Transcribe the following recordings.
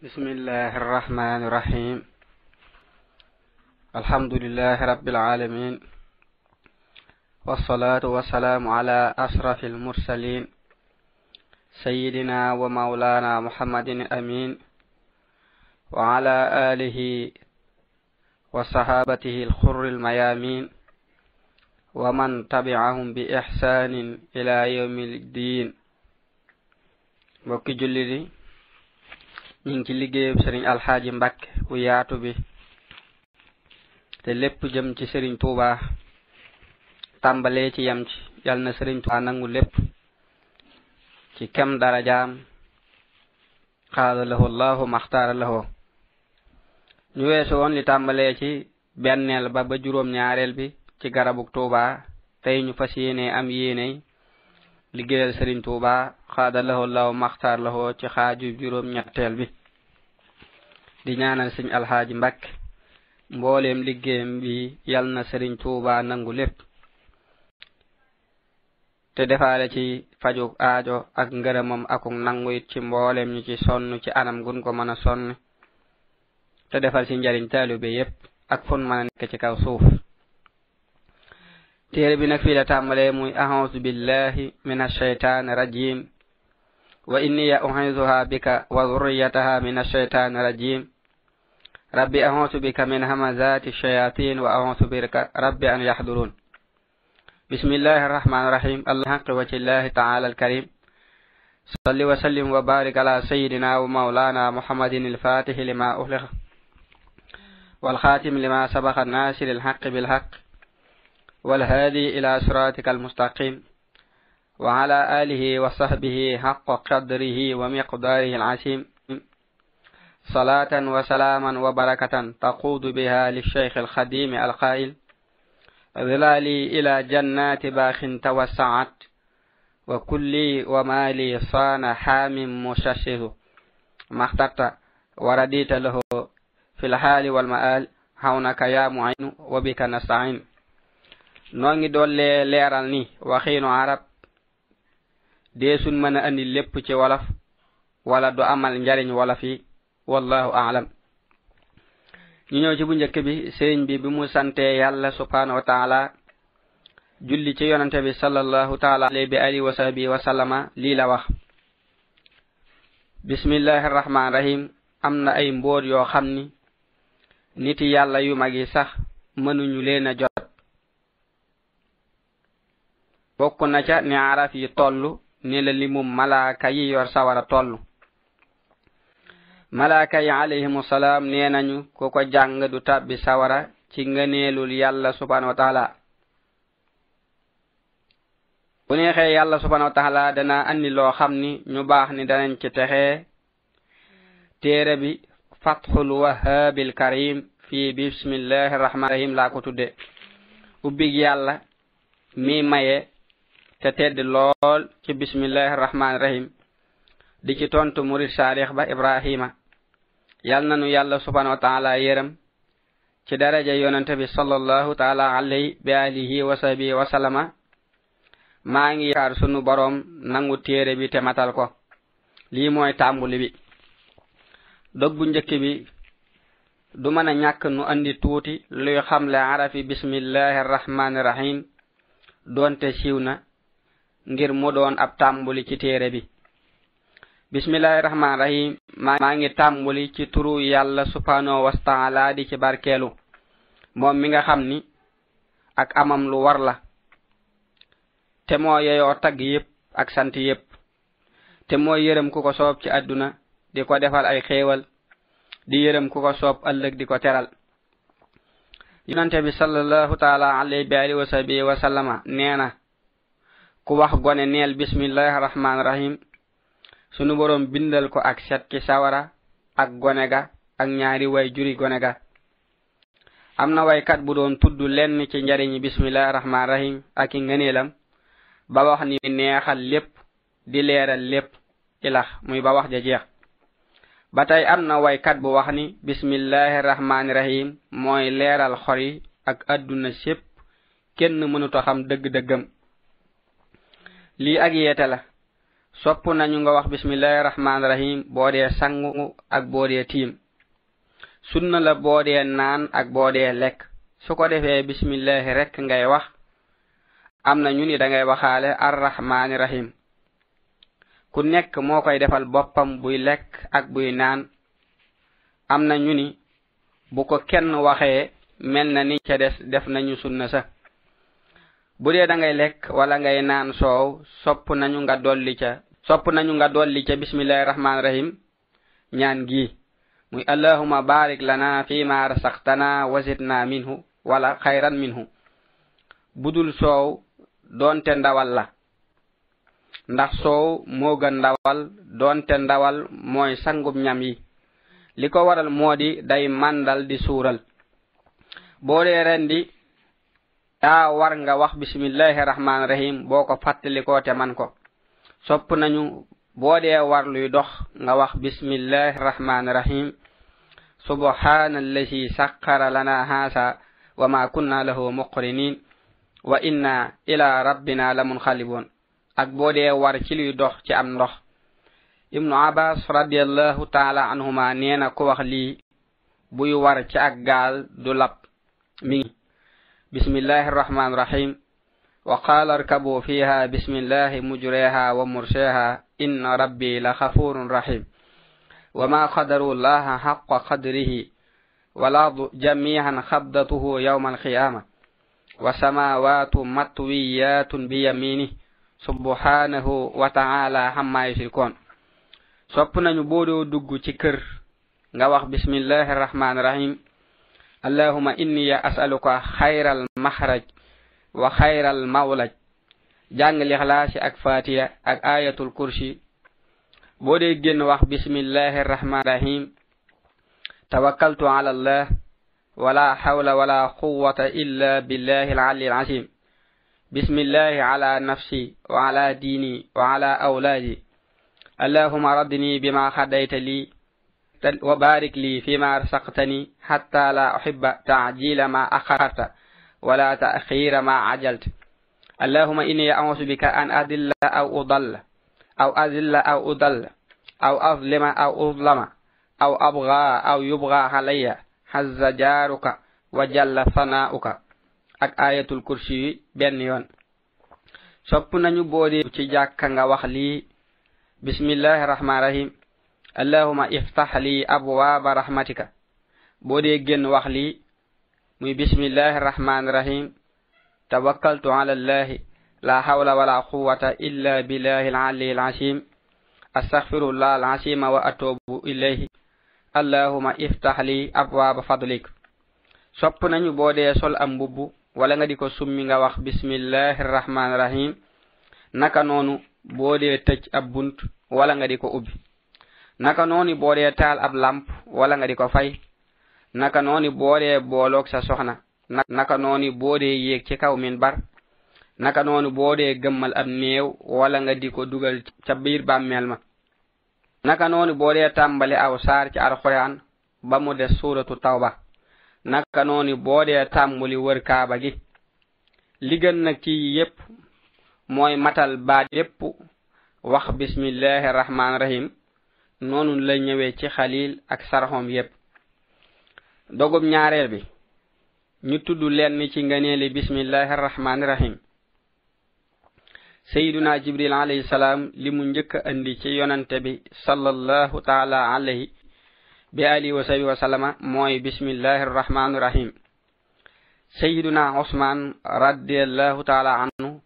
بسم الله الرحمن الرحيم. الحمد لله رب العالمين. والصلاة والسلام على أشرف المرسلين. سيدنا ومولانا محمد الأمين. وعلى آله وصحابته الخر الميامين. ومن تبعهم بإحسان إلى يوم الدين. julli ñu ngi ci liggéeyub sëriñ alxaaji mbàkke bu yaatu bi. Te lépp jëm ci sëriñ tuuba tàmbalee ci yam ci. Yal na sëriñ tuuba nangu lépp. Ci kem dara jaam xaada lahu allahu maxtaara lahu. Ñu weesu woon li tàmbalee ci benneel ba ba juróom ñaareel bi ci garabuk tuuba tey ñu fas yéene am yéeney liggéeyal sëriñ tuuba xaada lahu law maxtaar laho ci xaaju juróom ñetteel bi. Di ñaanal sëñ alxaaji Mbàkke mbooleem liggéeyam bi yal na sëriñ tuuba nangu lépp. Te defaale ci fajug aajo ak ngërëmam akuk nangu it ci mbooleem ñu ci sonn ci anam gun ko mën a sonn. Te defal ci njariñ taalibe yépp ak fun mën a nekk ci kaw suuf. Téere bi nag fii la tàmbalee muy ahousu billahi min alcheytan rajim wa inniya uhizuha bika wa zurriyataha min alcheytan rajim rabbi ahousu bika min hamazati shayatin wa ahousu bika rabbi an yahdurun bismillahi arrahmani irrahim allahaqi wacillahi taala alkarim صل وسلم وبارك على سيدنا ومولانا محمد الفاتح لما أغلق والخاتم لما سبق الناس للحق بالحق والهادي إلى صراطك المستقيم وعلى آله وصحبه حق قدره ومقداره العسيم صلاة وسلاما وبركة تقود بها للشيخ الخديم القائل ظلالي إلى جنات باخ توسعت وكلي ومالي صان حام مششه. ما اخترت ورديت له في الحال والمآل هونك يا معين وبك نستعين. noo ngi dolle leeral ni waxiinu arab deesun mën a andi lépp ci wolof wala du amal njariñ wolof yi wallahu aalam ñu ñëw ci bu njëkk bi sëriñ bi bi mu santee yàlla subhanahu wa taala julli ci yonante bi sallallahu taala alay bi alihi wa sahbihi wa sallama lii la wax. Bismillahi rahman rahim am na ay mbóor yoo xam ni niti yàlla yu mag yi sax mënuñu leen a jot. bokk na ca ni araf yi toll ni la limu malaaka yi yor sawara toll malaaka yi alayhimu salaam nee nañu ku ko jàng du tabbi sawara ci ngëneelul yàlla subhanahu wa taala. Bu neexee yàlla subhanahu wa taala dana andi loo xam ni ñu baax ni danañ ci texee téere bi fathul wahabil karim fii bismillahi rahmaani rahim laa ko tudde. Ubbig yàlla mi maye te tedd lool ci bismillahi rahmaani rahim di ci tontu murid saalix ba ibrahima. Yal nanu yàlla subhanahu wa taala yéram ci daraja yonente bi sallallahu taala alayhi bi alihi wa sahbihi wa sallama. Maa ngi yaakaar sunu boroom nangu téere bi te matal ko. Lii mooy tàmbuli bi. Dog bu njëkk bi du mën a ñàkk nu andi tuuti luy xamle arafi bismillahi rahmaani rahim doonte siiw na ngir mu doon ab tàmbuli ci téere bi. Bismillahi rahman rahim maa ngi tàmbuli ci turu yàlla subhanahu wa taala di ci barkeelu. Moom mi nga xam ni ak amam lu war la. Te moo yeyoo tagg yépp ak sant yépp. Te moo yërëm ku ko soob ci àdduna di ko defal ay xéewal. Di yërëm ku ko soob ëllëg di ko teral. Yonante bi sallallahu taala alayhi bi alihi wa sahbihi wa sallama nee na ku wax gone neel bismillahi rahman rahim sunu borom bindal ko ak set ci sawara ak gone ga ak ñaari way juri gone ga. Am na waykat bu doon tudd lenn ci njariñi bismillahi rahman rahim ak i ngëneelam ba wax ni neexal lépp di leeral lépp ilax muy ba wax ja jeex. Ba tey am na waykat bu wax ni bismillahi rahmaani rahim mooy leeral xor yi ak adduna sépp kenn mënuta xam dëgg-dëggam. lii ak yeete la. Sopp nañu nga wax bismillahi rahmani rahim boo dee sangu ak boo dee tiim. Sunna la boo dee naan ak boo dee lekk. Su ko defee bismillahi rek ngay wax. Am na ñu ni da ngay waxaale arrahmani rahim ku nekk moo koy defal boppam buy lekk ak buy naan. Am na ñu ni bu ko kenn waxee mel na ni ca des def nañu sunna sa. bu dee da ngay lekk wala ngay naan soow sopp nañu nga dolli ca sopp nañu nga dolli ca bismillahi rahmaani rahim ñaan gi muy allahuma barik lana fi ma rasaqtana wasitna minhu wala xayran minhu. Budul soow doonte ndawal la. Ndax soow moo gën ndawal doonte ndawal mooy sangub ñam yi. Li ko waral moo di day màndal di suural. Boo dee rendi daa war nga wax bisimillahi rahmani rahim boo ko fàttalikoo te man ko. Sopp nañu boo dee war luy dox nga wax bisimillahi rahmani rahim. Subhana allazi sakkara lana haasa wa ma kunna lahu muqrinin wa inna ila rabbina la munxaliboon ak boo dee war ci luy dox ci am ndox. Ibnu abbas radiallahu taala anhuma nee na ku wax lii buy war ci ak gaal du lab. Mi ngi بسم الله الرحمن الرحيم وقال اركبوا فيها بسم الله مجريها ومرسيها إن ربي لخفور رحيم وما قدروا الله حق قدره والأرض جميعا خبضته يوم القيامة وسماوات مطويات بيمينه سبحانه وتعالى عما يشركون soppna ñu boodoo dugg ci kër. Nga wax اللهم إني أسألك خير المخرج وخير المولج جان الإخلاص أكفاتية أك آية الكرسي بودي جن وح بسم الله الرحمن الرحيم توكلت على الله ولا حول ولا قوة إلا بالله العلي العظيم بسم الله على نفسي وعلى ديني وعلى أولادي اللهم ردني بما خديت لي وبارك لي فيما رزقتني حتى لا أحب تعجيل ما أخرت ولا تأخير ما عجلت. اللهم إني أعوذ بك أن أذل أو أضل أو أذل أو أضل أو أظلم أو أظلم أو أبغى أو يبغى علي حز جارك وجل ثناؤك. Ak ayatul kursi ben yon sopp nañu boodi ci rahim. allahuma iftah li abwaaba rahmatika. Boo dee génn wax lii muy bismillahi rahmani rahim tawakkaltu ala allahi la hawla wala quwata illa billahi alali alacim astaghfirullah alacima wa atubu ilayhi. Allahuma iftah li abwaaba fadlik. Sopp nañu boo dee sol am mbubb wala nga di ko summi nga wax bismillahi rahmani rahim naka noonu boo dee tëj ab bunt wala nga di ko ubbi. naka nooni boole taal ab lamp wala nga di ko fay? Naka nooni boole booloog sa soxna? Naka nooni boode yéeg ci kaw min bar? Naka noonu boode gëmmal ab néew wala nga di ko dugal ca biir bàmmeel ma? Naka noonu boodee tàmbali aw saar ci alxuraan ba mu des suuratu tawba? Naka noonu boodee tàmbuli wër kaaba gi? Li gën nag ci yépp mooy matal baat yépp wax bismillahi rahmaan rahim noonu la ñëwee ci xalil ak saraxom yépp. Dogub ñaareel bi ñu tudd lenn ci ngëneeli bismillahi arrahmani rahim sayiduna jibril alayhi salaam li mu njëkk andi ci yonante bi sallallahu taala alayhi bi alihi wa sahbi wa sallama mooy bismillahi arrahmani rahim sayiduna usmaan radiallahu taala anhu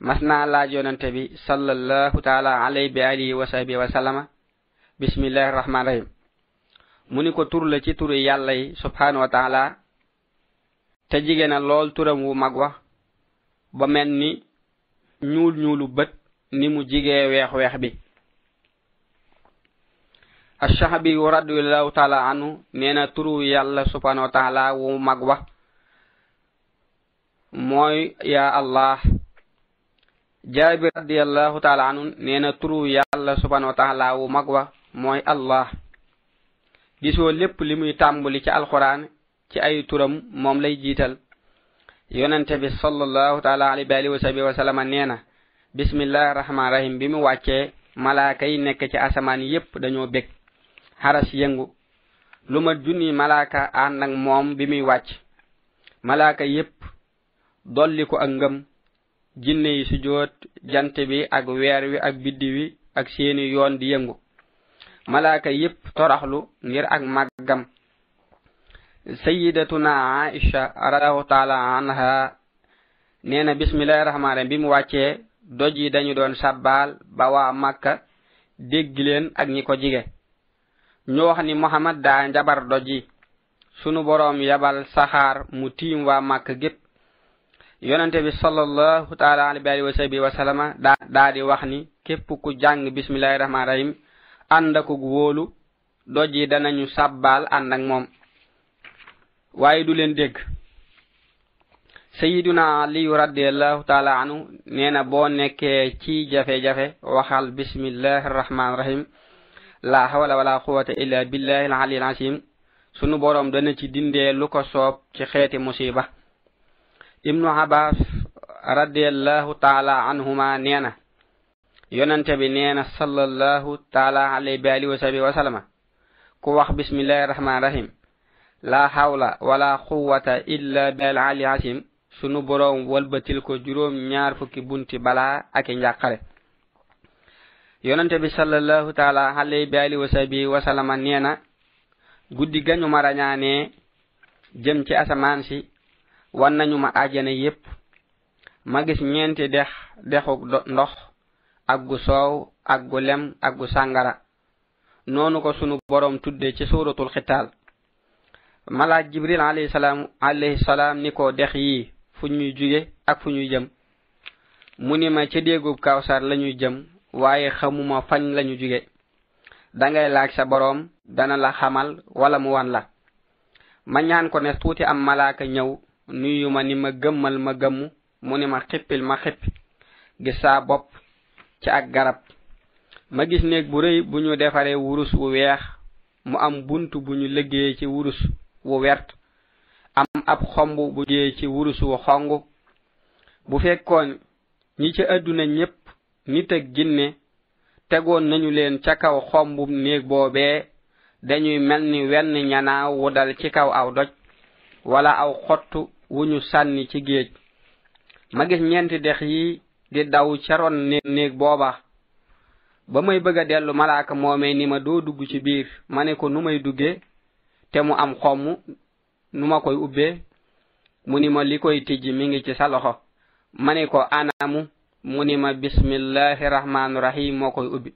mas naa laaj yonante bi sallallahu taala alayhi bi alihi wa sahbi wa sallama bismillahi rahman rahim. Mu ni ko tur la ci turu yàlla yi subhanahu wa taala te jige na lool turam wu mag wa ba mel ni ñuul ñuulu bët ni mu jigee weex weex bi. Ashahabi radiallahu taala anhu nee na turu yàlla subhanahu wa taala wu mag wa mooy ya allah. Jaabir radiallahu taala anhu nee na turu yàlla subhanahu wa taala wu mag wa mooy allah. Gisoo lépp li muy tàmbali ci alquran ci ay turam moom lay jiital. Yonente bi sallallahu taala alayhi wa alihi wa sahbihi wa sallama nee na bismillahi rahmaan rahim bi mu wàccee malaaka yi nekk ci asamaan yépp dañoo bég. Xaras yëngu. Lu ma junni malaaka ànd ak moom bi muy wàcc. Malaaka yépp dolli ko ak ngëm. Jinne yi sujjóot jant bi ak weer wi ak biddi wi ak seeni yoon di yëngu. Malaaka yépp toraxlu ngir ak màggam. Sayidatuna aisha radiallahu taala anha bismillahi rahmaan rahim bi mu wàccee doj yi dañu doon sabbaal ba waa makka dégg leen ak ñi ko jige. Ñu wax ni muhammad daa njabar doj yi. Sunu boroom yabal saxaar mu tiim waa makka gépp. Yonente bi sallallahu taala alayhi wa sahbihi wa sallama daa di wax ni képp ku jàng bismillahi rahmaan rahim ànd akug wóolu doj yi danañu sàbbaal ànd ak moom. Waaye du leen dégg. Sayiduna aliyu radiallahu taala anu nee na boo nekkee ci jafe-jafe waxal bismillahi rahmaani rahim la hawla wala quwata illa billahi al aliyyil azim sunu borom dana ci dindee lu ko soob ci xeeti musiba ibnu abbas radiallahu taala anhuma nee na yonante bi nee na sallallahu taala alayhi bi alihi wa sahbi wa sallama ku wax bismillahi arrahmani rahim la hawla wala quwata illa billahi alali alasim sunu borom walbatil ko juróom ñaar fukki bunti bala ak njàqare. Yonante bi sallallahu taala alayhi bi alihi wa sahbihi wa sallama neena guddi gañu ma rañaane jëm ci asamaan si wan nañu ma ajjana yépp ma gis ñeenti dex dexu ndox ak gu soow ak gu lem ak gu sàngara. Noonu ko sunu boroom tudde ci suratul xitaal. Malaaj jibril alayhi salaam alayhi salaam ni ko dex yii fu ñuy jóge ak fu ñuy jëm. Mu ni ma ca déegub kawsar lañuy jëm waaye xamuma fañ lañu jóge dangay laaj sa boroom dana la xamal wala mu wan la. Ma ñaan ko ne tuuti am malaaka ñëw nuyu ma ni ma gëmmal ma gëmmu mu ni ma xippil ma xippi. Gis saa bopp ci ak garab. ma gis néeg bu rëy bu ñu defaree wurus wu weex mu am bunt bu ñu liggéey ci wurus wu wert am ab xomb bu liggéey ci wurus wu xong. bu fekkoon ñi ci àdduna ñépp nit ak ginne tegoon nañu leen ca kaw xombu néeg boobee dañuy mel ni wenn ñanaaw wu dal ci kaw aw doj wala aw xott wu ñu sànni ci géej. ma gis ñeenti dex yi di daw ca ron néeg booba. Ba may bëgg a dellu malaaka moomee ni ma doo dugg ci biir. Ma ne ko nu may duggee? Te mu am xomm nu ma koy ubbee. Mu ni ma li koy tijji mi ngi ci sa loxo. Ma ne ko anamu? Mu ni ma bismillahi rahmaani rahim moo koy ubbi.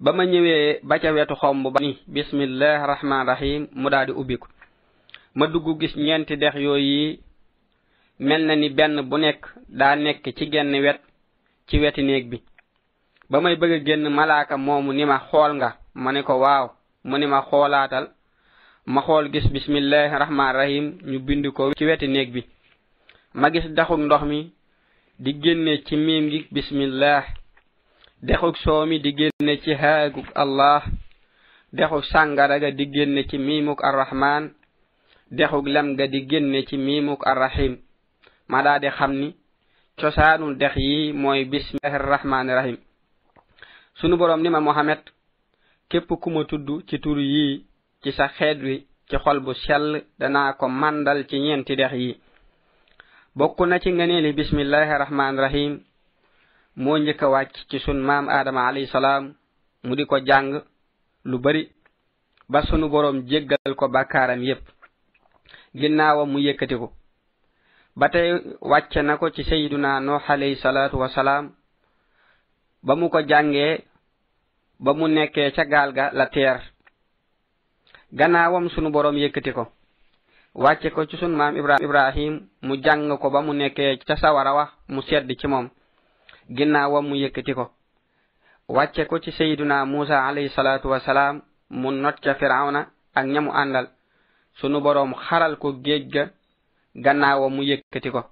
Ba ma ñëwee ba ca wetu xomb ba ni bismillahi rahmaani rahim mu daal di ubbi ma dugg gis ñeenti dex yooyu mel na ni benn bu nekk daa nekk ci genn wet ci weti néeg bi. Ba may bëgg génn malaaka moomu ni ma xool nga. Ma ne ko waaw. Mu ni ma xoolaatal. Ma xool gis bismillahi rahmaani rahim ñu bind ko ci weti néeg bi. Ma gis daxuk ndox mi di génne ci miim gi bismillah dexuk soow mi di génne ci haaguk allah. Dexuk sàngara ga di génne ci miimuk arrahman dexuk lem ga di génne ci miimuk arrahim ma daa di xam ni cosaanu dex yi mooy bismillahi rahmaani rahim. Sunu borom ni ma mohamed képp ku ma tudd ci tur yi ci sa xeet wi ci xol bu sell danaa ko mandal ci ñeenti dex yi. Bokk na ci ngëneeli bismillahi rahmaani rahim moo njëkk a wàcc ci sun maam aadama alayhi salaam mu di ko jàng lu bari ba sunu borom jéggal ko bàkkaaram yépp. Ginnaawam mu yëkkati ko. ba tey wàcce na ko ci sayiduna noox alayhi salaatu wasalaam ba mu ko jàngee ba mu nekkee ca gaal ga la teer. Gannaawam sunu boroom yëkkati ko wàcce ko ci sun maam ibrahim mu jàng ko ba mu nekkee ca sawara wax mu sedd ci moom. Ginnaawam mu yëkkati ko wàcce ko ci sayiduna muusa alayhi salaatu wasalaam mu not ca firawna ak ñamu àndal. Sunu boroom xaral ko géej ga gannaawo mu yëkkati ko.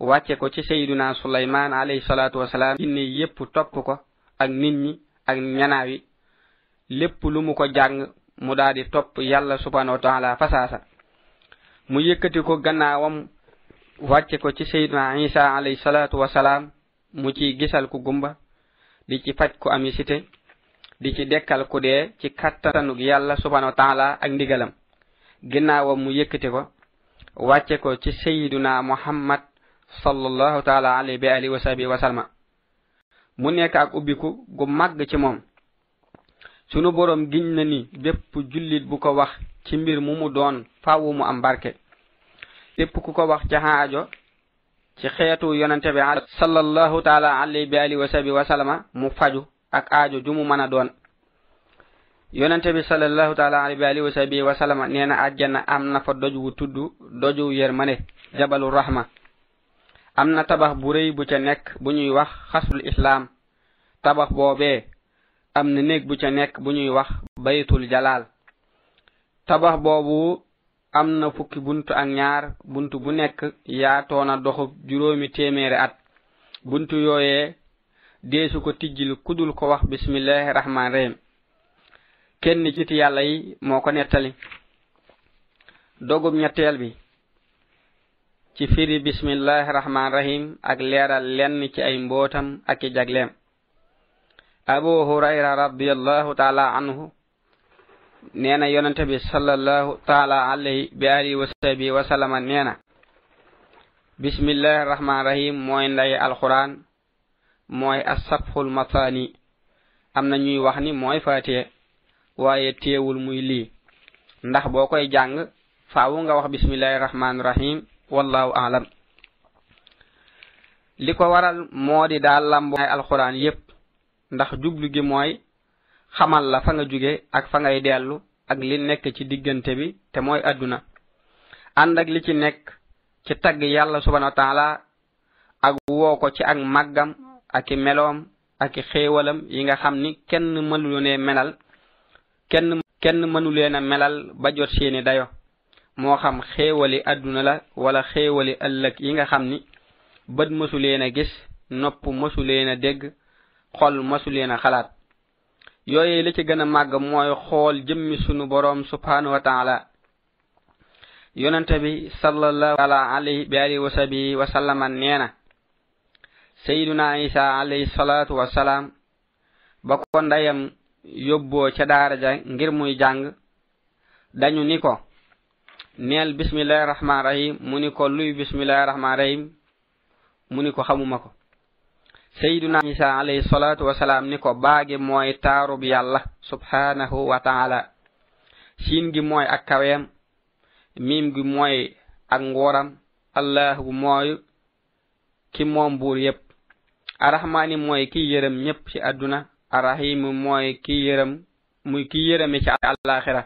wàcce ko ci sayiduna sulaymaan alayhi salaatu wasalaam jinne yépp topp ko ak nit ñi ak ñanaawi. lépp lu mu ko jàng mu daal di topp yàlla subhanahu wa taala fasaasa. mu yëkkati ko gannaawam wàcce ko ci sayiduna isa alayhi salaatu wasalaam mu ci gisal ku gumba di ci faj ku ami site di ci dekkal ku dee ci kattanug yàlla subhanahu wa taala ak ndigalam. ginnaawam mu yëkkati ko wàcce ko ci sayiduna muhammad sallallahu taala alayhi bi alihi wa sahbihi wa salma mu nekk ak ubbiku gu màgg ci moom. Sunu borom giñ na ni bépp jullit bu ko wax ci mbir mu mu doon faawu mu am barke. Bépp ku ko wax ci xaajo ci xeetu yonante bi sallallahu taala alayhi bi alihi wa sahbihi wa salama mu faju ak aajo ju mu mën a doon. yonente bi sallallahu taala alayhi wa alihi wa sahbihi wa sallama nee na àjjana am na fa doj wu tudd doju yermane jabalu rahma. Am na tabax bu rëy bu ca nekk bu ñuy wax xasul islam tabax boobee am na néeg bu ca nekk bu ñuy wax baytul jalal tabax boobu am na fukki buntu ak ñaar buntu bu nekk yaatoona doxub juróomi téeméeri at. Buntu yooyee deesu ko tijjil kudul ko wax bismillahi rahmaan rahim kenn ci ti yàlla yi moo ko nettali. Dogum ñetteel bi ci firi bismillahi rahman rahim ak leeral lenn ci ay mbootam ak i jagleem. Abu hurayra radiallahu taala anhu nee na yonente bi sallallahu taala alayhi bi alihi wa sahbihi wa sallama nee na bismillahi rahman rahim mooy nday alquran mooy asabxul matani am na ñuy wax ni mooy faatiye waaye teewul muy lii. Ndax boo koy jàng faawu nga wax bismillahi rahman rahim wallahu alam. Li ko waral moo di daal lambo ay alxuraan yépp. Ndax jublu gi mooy xamal la fa nga jóge ak fa ngay dellu ak li nekk ci diggante bi te mooy àdduna. Ànd ak li ci nekk ci tagg yàlla subhanahu wa taala ak woo ko ci ak màggam ak i meloom ak i yi nga xam ni kenn mënulee melal kenn kenn mënuleen a melal ba jot seeni dayo. Moo xam xéewali àdduna la wala xéewali ëllëg yi nga xam ni bët mësuleen a gis nopp mësuleen a dégg xol mësuleen a xalaat. Yooye li ci gën a màgg mooy xool jëmmi sunu boroom subhanahu wa taala. Yonente bi sallallahu taala alayhi bi alihi wa sahbihi wa sallama neena sayyiduna isa alayhi salatu wa salam ba ko ndayam yóbboo ca daara ja ngir muy jàng. Dañu ni ko neel bismillahi rahman rahim mu ni ko luy bismillahi rahman rahim mu ni ko xamuma ko. Sayyiduna isa alayhi salatu wasalaam ni ko baagi mooy taarub yàlla subhanahu wa taala siin gi mooy ak kaweem miim gi mooy ak nguuram allah gu mooy ki moom buur yépp. Arahmaani mooy ki yërëm ñépp ci àdduna. Arahimu mooy ki yërëm muy ki yërëmi ci alaxira